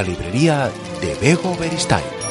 la librería de Bego Beristain.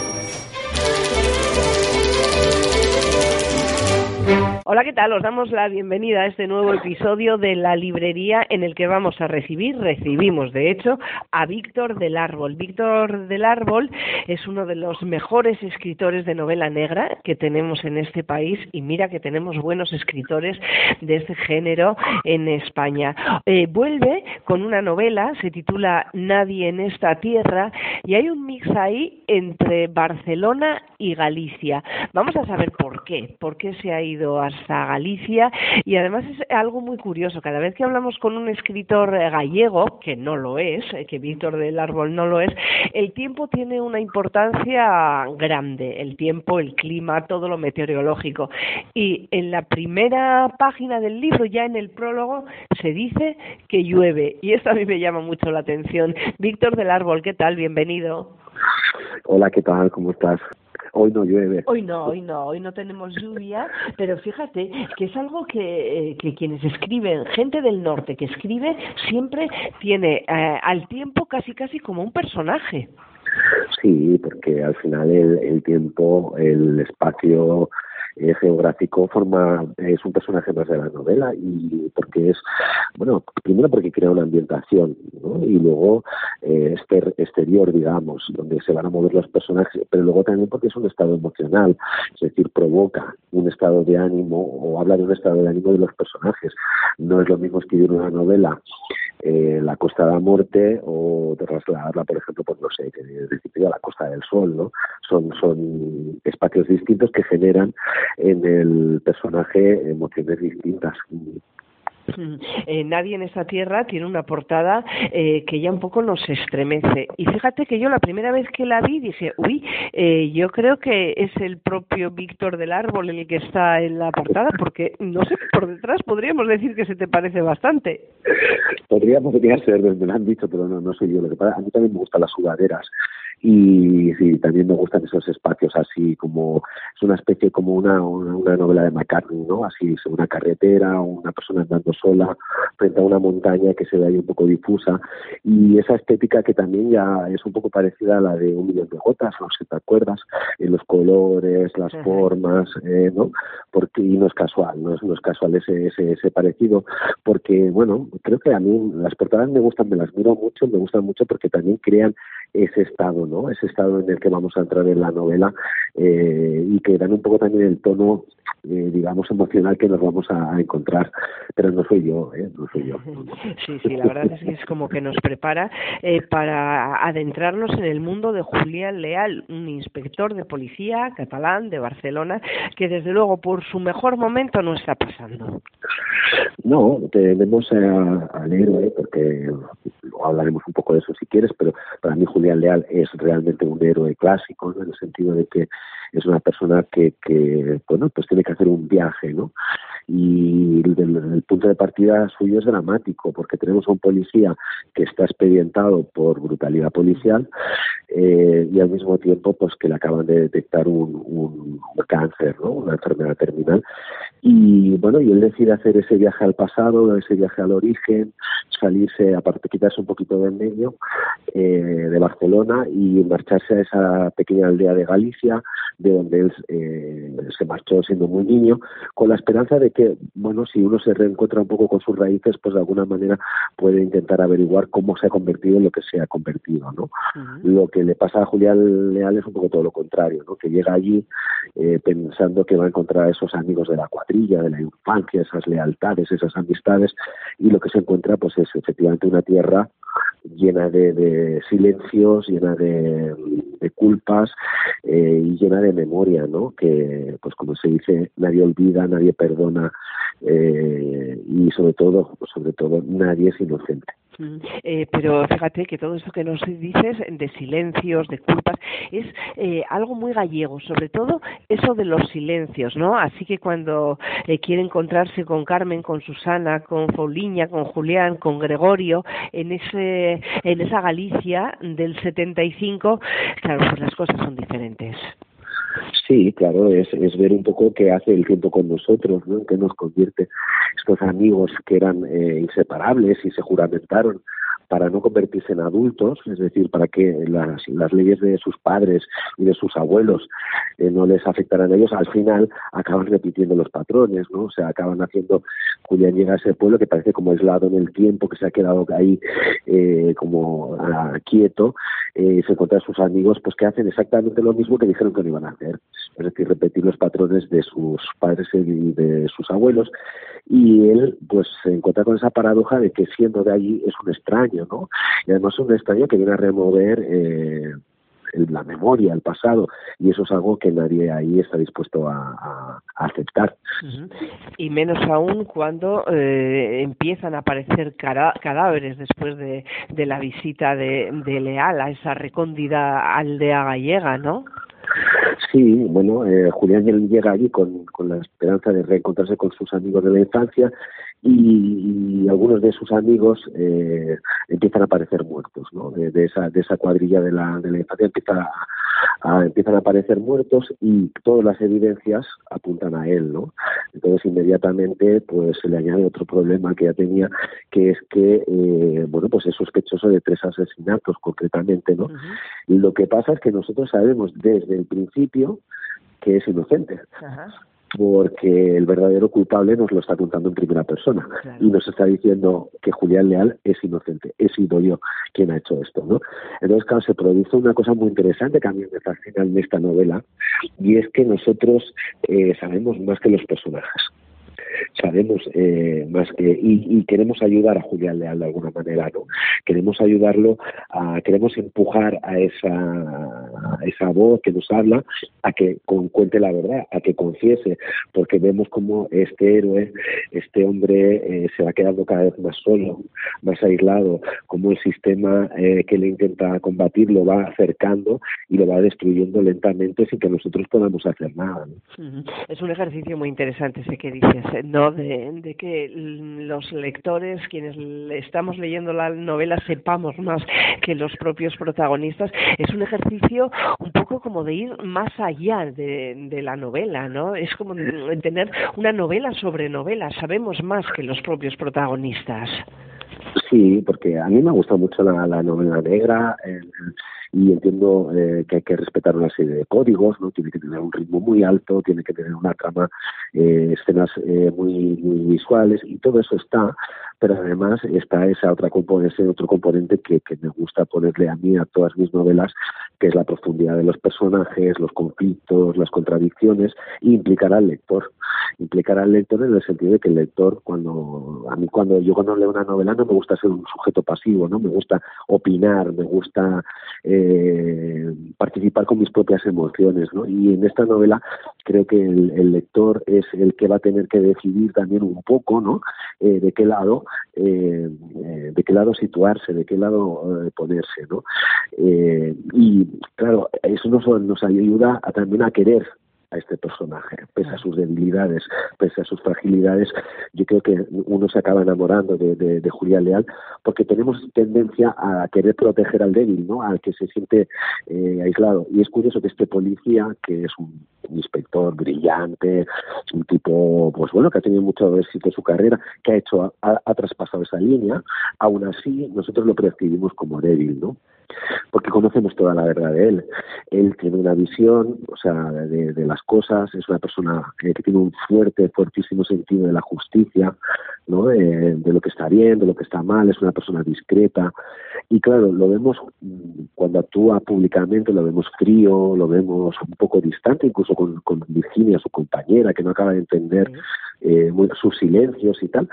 ¿Qué tal? Os damos la bienvenida a este nuevo episodio de la librería en el que vamos a recibir, recibimos de hecho, a Víctor del Árbol. Víctor del Árbol es uno de los mejores escritores de novela negra que tenemos en este país y mira que tenemos buenos escritores de este género en España. Eh, vuelve con una novela, se titula Nadie en esta tierra y hay un mix ahí entre Barcelona y Galicia. Vamos a saber por qué, por qué se ha ido a a Galicia y además es algo muy curioso. Cada vez que hablamos con un escritor eh, gallego, que no lo es, eh, que Víctor del Árbol no lo es, el tiempo tiene una importancia grande. El tiempo, el clima, todo lo meteorológico. Y en la primera página del libro, ya en el prólogo, se dice que llueve. Y esto a mí me llama mucho la atención. Víctor del Árbol, ¿qué tal? Bienvenido. Hola, ¿qué tal? ¿Cómo estás? Hoy no llueve. Hoy no, hoy no, hoy no tenemos lluvia, pero fíjate que es algo que, eh, que quienes escriben, gente del norte que escribe, siempre tiene eh, al tiempo casi casi como un personaje. Sí, porque al final el, el tiempo, el espacio eh, geográfico forma es un personaje más de la novela y porque es bueno primero porque crea una ambientación ¿no? y luego eh, este exterior digamos donde se van a mover los personajes pero luego también porque es un estado emocional es decir provoca un estado de ánimo o habla de un estado de ánimo de los personajes no es lo mismo escribir una novela eh, la Costa de la Muerte o trasladarla, por ejemplo, pues no sé, a la Costa del Sol, ¿no? Son, son espacios distintos que generan en el personaje emociones distintas. Eh, nadie en esta tierra tiene una portada eh, que ya un poco nos estremece. Y fíjate que yo la primera vez que la vi dije, uy, eh, yo creo que es el propio Víctor del Árbol el que está en la portada, porque no sé, por detrás podríamos decir que se te parece bastante. Podría, podría ser, me lo han dicho, pero no, no soy yo. Lo que pasa, a mí también me gustan las sudaderas y sí, también me gustan esos espacios así como es una especie como una, una, novela de McCartney, ¿no? Así una carretera, una persona andando sola frente a una montaña que se ve ahí un poco difusa y esa estética que también ya es un poco parecida a la de un millón de gotas, no sé si te acuerdas, en los colores, las formas, eh, ¿no? Porque y no es casual, no es, no es casual ese, ese, ese parecido, porque bueno, creo que a mí las portadas me gustan, me las miro mucho, me gustan mucho porque también crean ese estado, ¿no? Ese estado en el que vamos a entrar en la novela eh, y que dan un poco también el tono, eh, digamos, emocional que nos vamos a, encontrar. Pero no soy yo, ¿eh? No soy yo. Sí, sí, la verdad es que es como que nos prepara eh, para adentrarnos en el mundo de Julián Leal, un inspector de policía catalán de Barcelona, que desde luego por su mejor momento no está pasando. No, tenemos al héroe, porque hablaremos un poco de eso si quieres, pero para mí Julián Leal es realmente un héroe clásico, en el sentido de que es una persona que, que bueno, pues tiene que hacer un viaje, ¿no? Y el, punto de partida suyo es dramático, porque tenemos a un policía que está expedientado por brutalidad policial eh, y al mismo tiempo, pues que le acaban de detectar un, un, cáncer, ¿no? Una enfermedad terminal. Y bueno, y él decide hacer ese viaje al pasado, ese viaje al origen, salirse, aparte quitarse un poquito del medio eh, de Barcelona y marcharse a esa pequeña aldea de Galicia, de donde él eh, se marchó siendo muy niño, con la esperanza de que, bueno, si uno se reencuentra un poco con sus raíces, pues de alguna manera puede intentar averiguar cómo se ha convertido en lo que se ha convertido, ¿no? Lo que le pasa a Julián Leal es un poco todo lo contrario, ¿no? Que llega allí eh, pensando que va a encontrar a esos amigos de la cuadrilla, de la infancia, esas lealtades, esas amistades, y lo que se encuentra, pues es efectivamente una tierra llena de, silencios, llena de, culpas eh, y llena de memoria, ¿no? Que, pues como se dice, nadie olvida, nadie perdona eh, y sobre todo, sobre todo, nadie es inocente. Eh, pero fíjate que todo esto que nos dices de silencios, de culpas, es eh, algo muy gallego, sobre todo eso de los silencios, ¿no? Así que cuando eh, quiere encontrarse con Carmen, con Susana, con Fauliña, con Julián, con Gregorio, en ese en esa Galicia del 75, claro, pues las cosas son diferentes. Sí, claro, es, es ver un poco qué hace el tiempo con nosotros, ¿no? qué nos convierte estos amigos que eran eh, inseparables y se juramentaron para no convertirse en adultos, es decir, para que las, las leyes de sus padres y de sus abuelos eh, no les afectaran a ellos, al final acaban repitiendo los patrones, ¿no? O sea, acaban haciendo, Julián llega a ese pueblo que parece como aislado en el tiempo, que se ha quedado ahí eh, como ah, quieto, eh, se encuentra a sus amigos pues que hacen exactamente lo mismo que dijeron que no iban a hacer, es decir, repetir los patrones de sus padres y de sus abuelos y él pues se encuentra con esa paradoja de que siendo de allí es un extraño, ¿no? Y además es un extraño que viene a remover eh, la memoria, el pasado, y eso es algo que nadie ahí está dispuesto a, aceptar. Y menos aún cuando eh, empiezan a aparecer cadáveres después de, de la visita de, de Leal a esa recóndida aldea gallega, ¿no? Sí, bueno, eh, Julián llega allí con, con la esperanza de reencontrarse con sus amigos de la infancia y, algunos de sus amigos eh, empiezan a aparecer muertos, ¿no? De, esa, de esa cuadrilla de la, de la infancia empieza a, empiezan a aparecer muertos y todas las evidencias apuntan a él, ¿no? Entonces inmediatamente pues se le añade otro problema que ya tenía, que es que, eh, bueno, pues es sospechoso de tres asesinatos concretamente, ¿no? Lo que pasa es que nosotros sabemos desde el principio que es inocente porque el verdadero culpable nos lo está contando en primera persona. Y nos está diciendo que Julián Leal es inocente, he sido yo quien ha hecho esto, ¿no? Entonces, claro, se produce una cosa muy interesante que a mí me fascina en esta novela y es que nosotros eh, sabemos más que los personajes sabemos eh, más que y, queremos ayudar a Julián Leal de alguna manera no queremos ayudarlo a queremos empujar a esa esa voz que nos habla a que cuente la verdad a que confiese porque vemos como este héroe este hombre eh, se va quedando cada vez más solo más aislado como el sistema eh, que le intenta combatir lo va acercando y lo va destruyendo lentamente sin que nosotros podamos hacer nada es un ejercicio muy interesante ese que dices ¿no? De, que los lectores, quienes estamos leyendo la novela, sepamos más que los propios protagonistas. Es un ejercicio un poco como de ir más allá de, la novela, ¿no? Es como tener una novela sobre novela. Sabemos más que los propios protagonistas. Sí, porque a mí me ha gustado mucho la, novela negra. y entiendo eh, que hay que respetar una serie de códigos, ¿no? Tiene que tener un ritmo muy alto, tiene que tener una trama, eh, escenas eh, muy, muy visuales y todo eso está, pero además está esa otra ese otro componente que, que me gusta ponerle a mí a todas mis novelas, que es la profundidad de los personajes, los conflictos, las contradicciones, e implicar al lector. Implicar al lector en el sentido de que el lector, cuando a mí cuando yo cuando leo una novela no me gusta ser un sujeto pasivo, no me gusta opinar, me gusta eh, participar con mis propias emociones, ¿no? Y en esta novela creo que el, lector es el que va a tener que decidir también un poco, ¿no? Eh, de qué lado, eh, eh, de qué lado situarse, de qué lado eh, ponerse, ¿no? Y claro, eso nos, nos ayuda a, también a querer a este personaje, pese a sus debilidades, pese a sus fragilidades, yo creo que uno se acaba enamorando de, de, Julián Leal porque tenemos tendencia a querer proteger al débil, ¿no? Al que se siente eh, aislado. Y es curioso que este policía, que es un, inspector brillante, un tipo, pues bueno, que ha tenido mucho éxito en su carrera, que ha hecho, ha, ha traspasado esa línea, aún así nosotros lo percibimos como débil, ¿no? porque conocemos toda la verdad de él. Él tiene una visión, o sea, de, de cosas, es una persona que, tiene un fuerte, fuertísimo sentido de la justicia, ¿no? De, lo que está bien, de lo que está mal, es una persona discreta. Y claro, lo vemos mm, cuando actúa públicamente, lo vemos frío, lo vemos un poco distante, incluso con, con Virginia, su compañera, que no acaba de entender eh, sus silencios y tal.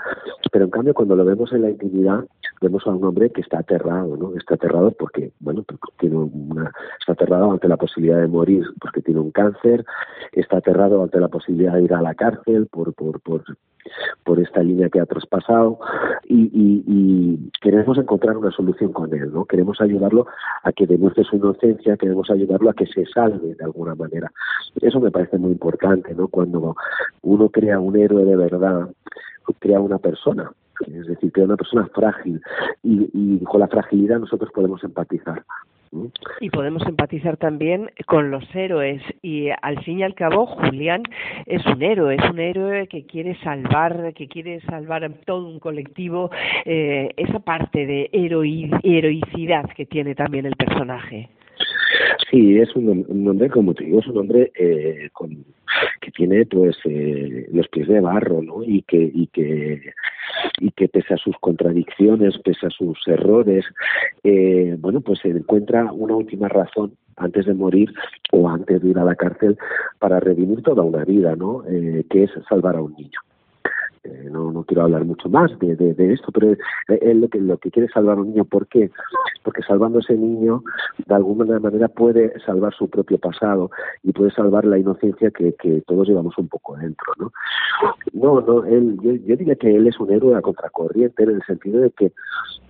Pero en cambio, cuando lo vemos en la intimidad, vemos a un hombre que está aterrado, ¿no? Está aterrado porque, bueno, tiene una, está aterrado ante la posibilidad de morir porque tiene un cáncer, está aterrado ante la posibilidad de ir a la cárcel por, por, por, por esta línea que ha traspasado y, y, y, queremos encontrar una solución con él, ¿no? Queremos ayudarlo a que demuestre su inocencia, queremos ayudarlo a que se salve de alguna manera. Eso me parece muy importante, ¿no? Cuando uno crea un héroe de verdad, crea una persona es decir, es una persona frágil y, y con la fragilidad nosotros podemos empatizar. Y podemos empatizar también con los héroes y al fin y al cabo Julián es un héroe, es un héroe que quiere salvar, que quiere salvar a todo un colectivo, eh, esa parte de heroicidad que tiene también el personaje. Sí, es un, hombre, como te digo, es un hombre eh, con, que tiene pues eh, los pies de barro, ¿no? Y que, y que y que pese a sus contradicciones, pese a sus errores, eh, bueno, pues se encuentra una última razón antes de morir o antes de ir a la cárcel para redimir toda una vida, ¿no? Eh, que es salvar a un niño. Eh, no, no quiero hablar mucho más de, de, esto, pero él lo que, lo que quiere es salvar a un niño. ¿Por qué? Porque salvando a ese niño, de alguna manera puede salvar su propio pasado y puede salvar la inocencia que, que todos llevamos un poco dentro, ¿no? No, no, él, yo, diría que él es un héroe a contracorriente en el sentido de que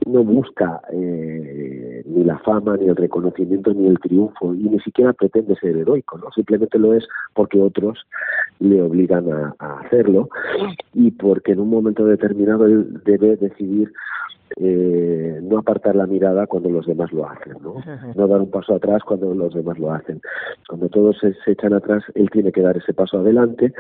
no busca eh, ni la fama, ni el reconocimiento, ni el triunfo, y ni siquiera pretende ser heroico, ¿no? Simplemente lo es porque otros le obligan a, a hacerlo y porque en un momento determinado él debe decidir eh, no apartar la mirada cuando los demás lo hacen, ¿no? no dar un paso atrás cuando los demás lo hacen. Cuando todos se, echan atrás, él tiene que dar ese paso adelante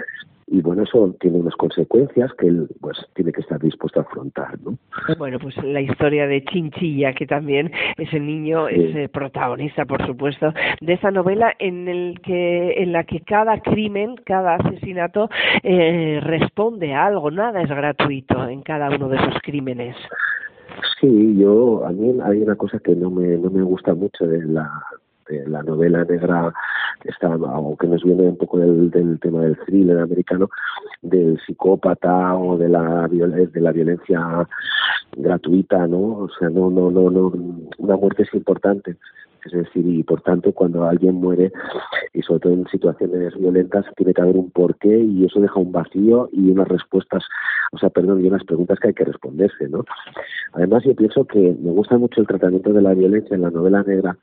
y bueno, eso tiene unas consecuencias que él pues tiene que estar dispuesto a afrontar, ¿no? Bueno, pues la historia de Chinchilla, que también ese niño es eh, protagonista, por supuesto, de esa novela en el que en la que cada crimen, cada asesinato eh, responde a algo, nada es gratuito en cada uno de esos crímenes. Sí, yo a mí hay una cosa que no me no me gusta mucho de la de la novela negra está o que nos viene un poco del, del tema del thriller americano del psicópata o de la de la violencia gratuita no o sea no no no no una muerte es importante es decir, y por tanto, cuando alguien muere, y sobre todo en situaciones violentas, tiene que haber un porqué y eso deja un vacío y unas respuestas, o sea, perdón, y unas preguntas que hay que responderse, ¿no? Además, yo pienso que me gusta mucho el tratamiento de la violencia en la novela negra,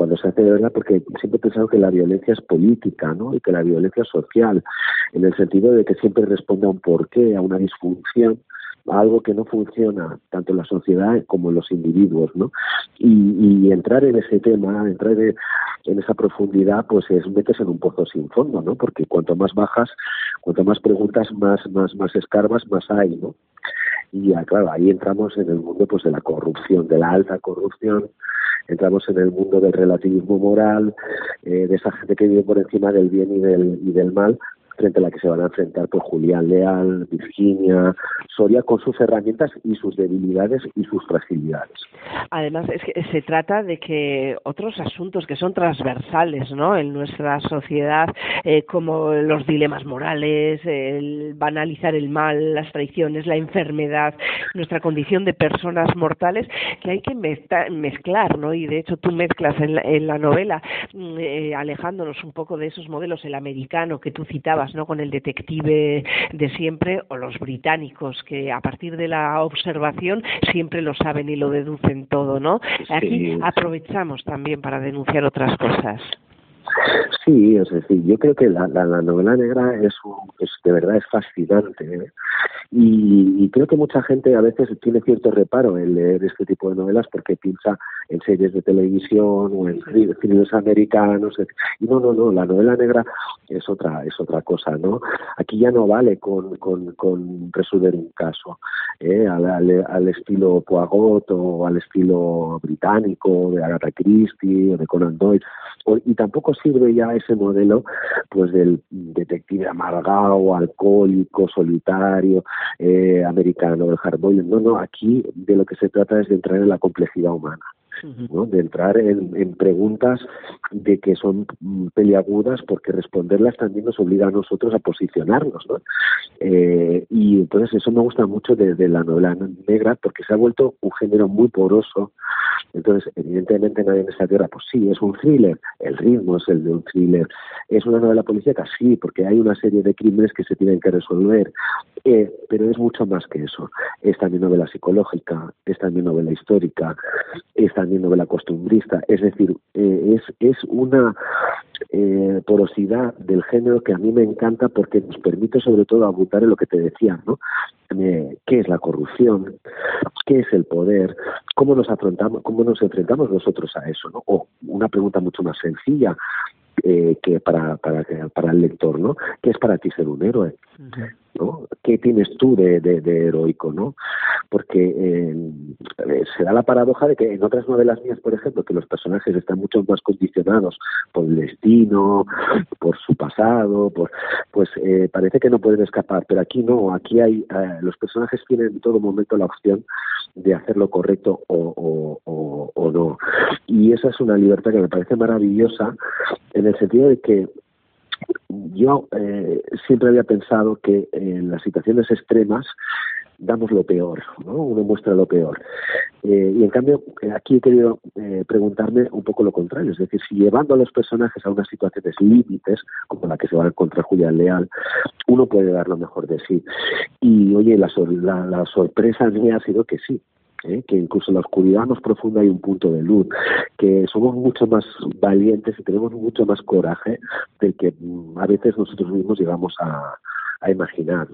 cuando se hace de verdad, porque siempre he pensado que la violencia es política, ¿no? Y que la violencia es social, en el sentido de que siempre responde a un porqué, a una disfunción, algo que no funciona tanto en la sociedad como en los individuos, ¿no? Y, entrar en ese tema, entrar en esa profundidad, pues es meterse en un pozo sin fondo, ¿no? Porque cuanto más bajas, cuanto más preguntas, más, más, más escarbas, más hay, ¿no? Y claro, ahí entramos en el mundo pues de la corrupción, de la alta corrupción, entramos en el mundo del relativismo moral, eh, de esa gente que vive por encima del bien y del, y del mal, frente a la que se van a enfrentar por pues, Julián Leal, Virginia, Soria, con sus herramientas y sus debilidades y sus fragilidades. Además, es que se trata de que otros asuntos que son transversales ¿no? en nuestra sociedad, eh, como los dilemas morales, el banalizar el mal, las traiciones, la enfermedad, nuestra condición de personas mortales, que hay que mezclar, ¿no? y de hecho tú mezclas en la, novela, mm, eh, alejándonos un poco de esos modelos, el americano que tú citabas, ¿no? Con el detective de siempre o los británicos que a partir de la observación siempre lo saben y lo deducen todo, ¿no? Aquí aprovechamos también para denunciar otras cosas. Sí, es decir, yo creo que la, la, novela negra es, es, de verdad es fascinante ¿eh? y, creo que mucha gente a veces tiene cierto reparo en leer este tipo de novelas porque piensa en series de televisión o en filmes americanos y no, no, no, la novela negra es otra es otra cosa, ¿no? Aquí ya no vale con, con, con resolver un caso ¿eh? al, al, estilo Poirot o al estilo británico de Agatha Christie o de Conan Doyle y tampoco sirve ya ese modelo pues del detective amargado, alcohólico, solitario, eh, americano, el hardboiled. No, no, aquí de lo que se trata es de entrar en la complejidad humana de entrar en, preguntas de que son mm, peliagudas porque responderlas también nos obliga a nosotros a posicionarnos. ¿no? Eh, y entonces eso me gusta mucho de, la novela negra porque se ha vuelto un género muy poroso. Entonces, evidentemente nadie en esta tierra, pues sí, es un thriller, el ritmo es el de un thriller. ¿Es una novela policíaca? Sí, porque hay una serie de crímenes que se tienen que resolver. Eh, pero es mucho más que eso. Es también novela psicológica, es también novela histórica, es también novela costumbrista. Es decir, eh, es, es una eh, porosidad del género que a mí me encanta porque nos permite sobre todo abundar en lo que te decía, ¿no? ¿Qué es la corrupción? ¿Qué es el poder? ¿Cómo nos afrontamos, cómo nos enfrentamos nosotros a eso? ¿no? O una pregunta mucho más sencilla, eh, que para, para, para el lector, ¿no? ¿Qué es para ti ser un héroe? ¿Qué tienes tú de, heroico, no? Porque eh, se da la paradoja de que en otras novelas mías, por ejemplo, que los personajes están mucho más condicionados por el destino, por su pasado, por pues eh, parece que no pueden escapar, pero aquí no, aquí hay eh, los personajes tienen en todo momento la opción de hacer lo correcto o no. Y esa es una libertad que me parece maravillosa en el sentido de que yo eh, siempre había pensado que en las situaciones extremas damos lo peor, ¿no? Uno muestra lo peor. Eh, y en cambio, eh, aquí he querido preguntarme un poco lo contrario, es decir, si llevando a los personajes a unas situaciones límites, como la que se va a encontrar Julián Leal, uno puede dar lo mejor de sí. Y oye, la, la, la sorpresa mía ha sido que sí, ¿eh? que incluso en la oscuridad más profunda hay un punto de luz, que somos mucho más valientes y tenemos mucho más coraje del que mm, a veces nosotros mismos llegamos a, a imaginar.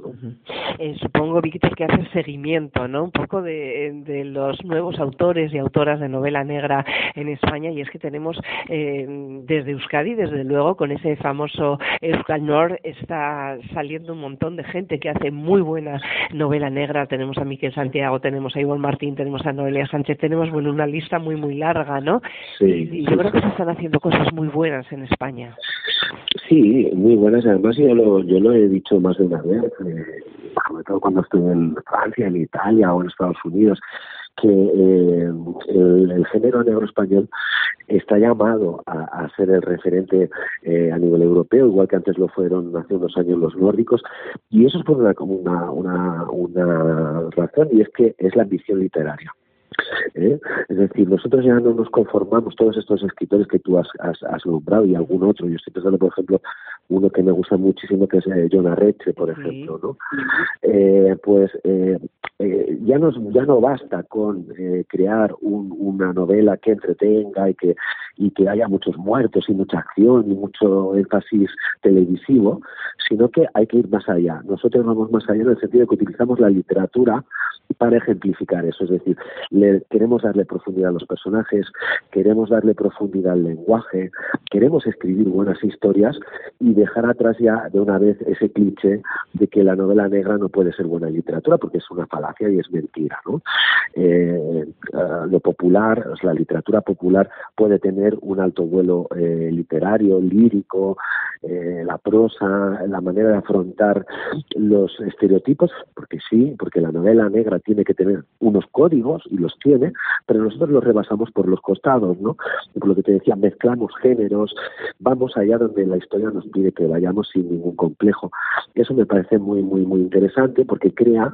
Eh, supongo, Víctor, que hace seguimiento, ¿no? Un poco de, de, los nuevos autores y autoras de novela negra en España y es que tenemos eh, desde Euskadi, desde luego, con ese famoso Euskal Nord está saliendo un montón de gente que hace muy buena novela negra. Tenemos a Miquel Santiago, tenemos a Ivonne Martín, tenemos a Noelia Sánchez, tenemos bueno una lista muy muy larga, ¿no? Sí. Y, yo creo que se están haciendo cosas muy buenas en España. Sí, muy buenas. Además, yo lo, yo lo he dicho más de una vez, eh, sobre todo cuando estuve en Francia, en Italia o en Estados Unidos, que eh, el, género negro español está llamado a, ser el referente eh, a nivel europeo, igual que antes lo fueron hace unos años los nórdicos, y eso es por una, una, una, una razón, y es que es la ambición literaria. ¿Eh? Es decir, nosotros ya no nos conformamos, todos estos escritores que tú has, has, nombrado y algún otro, yo estoy pensando, por ejemplo, uno que me gusta muchísimo, que es eh, John Arreche, por ejemplo, ¿no? Eh, pues eh, eh, ya, no, ya no basta con eh, crear un, una novela que entretenga y que, y que haya muchos muertos y mucha acción y mucho énfasis televisivo, sino que hay que ir más allá. Nosotros vamos más allá en el sentido de que utilizamos la literatura para ejemplificar eso, es decir, le, queremos darle profundidad a los personajes, queremos darle profundidad al lenguaje, queremos escribir buenas historias y dejar atrás ya de una vez ese cliché de que la novela negra no puede ser buena literatura porque es una falacia y es mentira, ¿no? Eh, lo popular, la literatura popular puede tener un alto vuelo eh, literario, lírico, eh, la prosa, la manera de afrontar los estereotipos, porque sí, porque la novela negra tiene que tener unos códigos y los tiene, pero nosotros los rebasamos por los costados, ¿no? Por lo que te decía, mezclamos géneros, vamos allá donde la historia nos pide que vayamos sin ningún complejo. Eso me parece muy, muy, muy interesante porque crea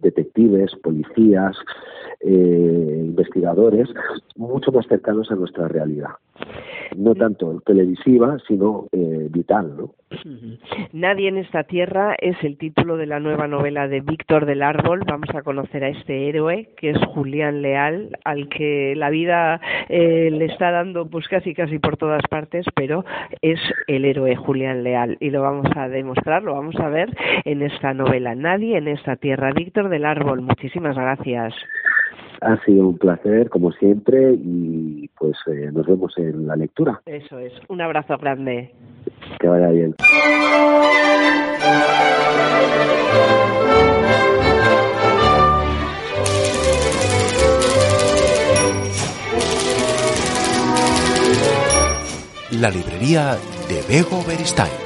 detectives, policías, eh, investigadores mucho más cercanos a nuestra realidad. No tanto televisiva, sino eh, vital, ¿no? Nadie en esta tierra es el título de la nueva novela de Víctor del Árbol. Vamos a conocer a este héroe que es Julián Leal, al que la vida eh, le está dando pues casi casi por todas partes, pero es el héroe Julián Leal y lo vamos a demostrar, lo vamos a ver en esta novela. Nadie en esta tierra. Víctor del Árbol, muchísimas gracias. Ha sido un placer, como siempre, y pues eh, nos vemos en la lectura. Eso es. Un abrazo grande. Que vaya bien. La librería de Bego Beristain